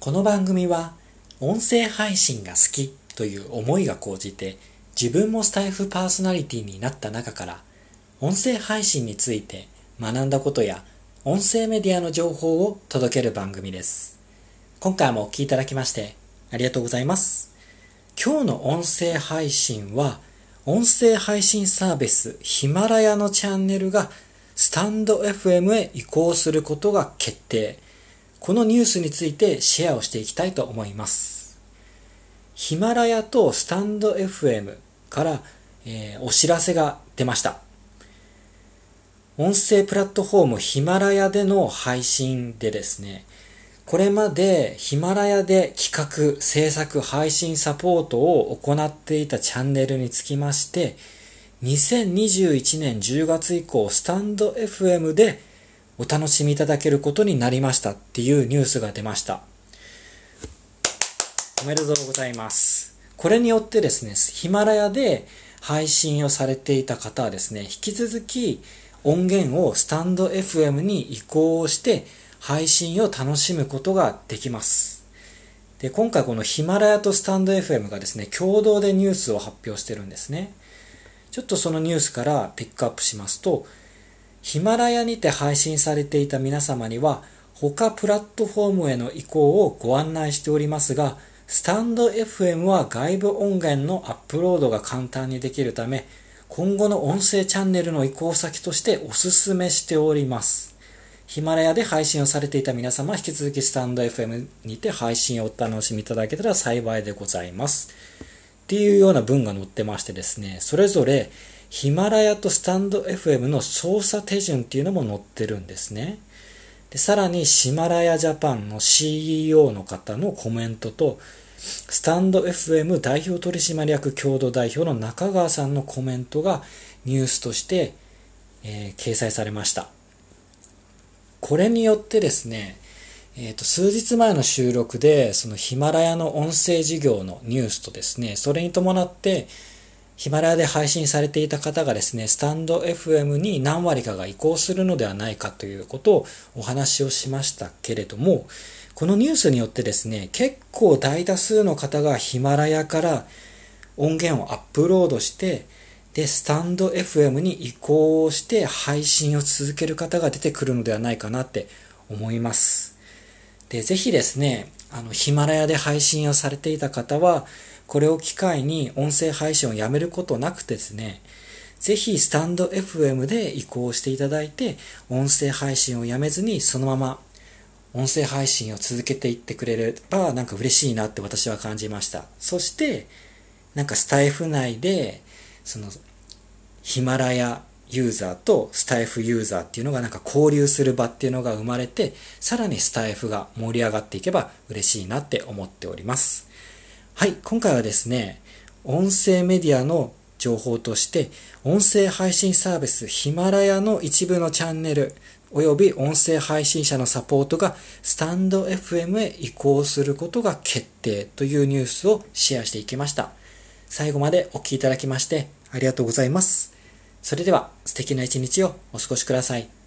この番組は音声配信が好きという思いが高じて自分もスタイフパーソナリティになった中から音声配信について学んだことや音声メディアの情報を届ける番組です。今回もお聴きいただきましてありがとうございます。今日の音声配信は音声配信サービスヒマラヤのチャンネルがスタンド FM へ移行することが決定。このニュースについてシェアをしていきたいと思います。ヒマラヤとスタンド FM から、えー、お知らせが出ました。音声プラットフォームヒマラヤでの配信でですね、これまでヒマラヤで企画、制作、配信サポートを行っていたチャンネルにつきまして、2021年10月以降、スタンド FM でお楽しみいただけることになりましたっていうニュースが出ました。おめでとうございます。これによってですね、ヒマラヤで配信をされていた方はですね、引き続き音源をスタンド FM に移行して配信を楽しむことができます。で、今回このヒマラヤとスタンド FM がですね、共同でニュースを発表してるんですね。ちょっとそのニュースからピックアップしますと、ヒマラヤにて配信されていた皆様には他プラットフォームへの移行をご案内しておりますが、スタンド FM は外部音源のアップロードが簡単にできるため、今後の音声チャンネルの移行先としてお勧めしております。ヒマラヤで配信をされていた皆様引き続きスタンド FM にて配信をお楽しみいただけたら幸いでございます。っていうような文が載ってましてですね、それぞれヒマラヤとスタンド FM の操作手順っていうのも載ってるんですね。でさらにシマラヤジャパンの CEO の方のコメントと、スタンド FM 代表取締役共同代表の中川さんのコメントがニュースとして、えー、掲載されました。これによってですね、え、ー、と、数日前の収録で、そのヒマラヤの音声事業のニュースとですね、それに伴って、ヒマラヤで配信されていた方がですね、スタンド FM に何割かが移行するのではないかということをお話をしましたけれども、このニュースによってですね、結構大多数の方がヒマラヤから音源をアップロードして、で、スタンド FM に移行して配信を続ける方が出てくるのではないかなって思います。で、ぜひですね、あの、ヒマラヤで配信をされていた方は、これを機会に音声配信をやめることなくですね、ぜひスタンド FM で移行していただいて、音声配信をやめずにそのまま音声配信を続けていってくれればなんか嬉しいなって私は感じました。そして、なんかスタイフ内で、その、ヒマラヤユーザーとスタイフユーザーっていうのがなんか交流する場っていうのが生まれて、さらにスタイフが盛り上がっていけば嬉しいなって思っております。はい、今回はですね、音声メディアの情報として、音声配信サービスヒマラヤの一部のチャンネル、および音声配信者のサポートがスタンド FM へ移行することが決定というニュースをシェアしていきました。最後までお聴きいただきましてありがとうございます。それでは素敵な一日をお過ごしください。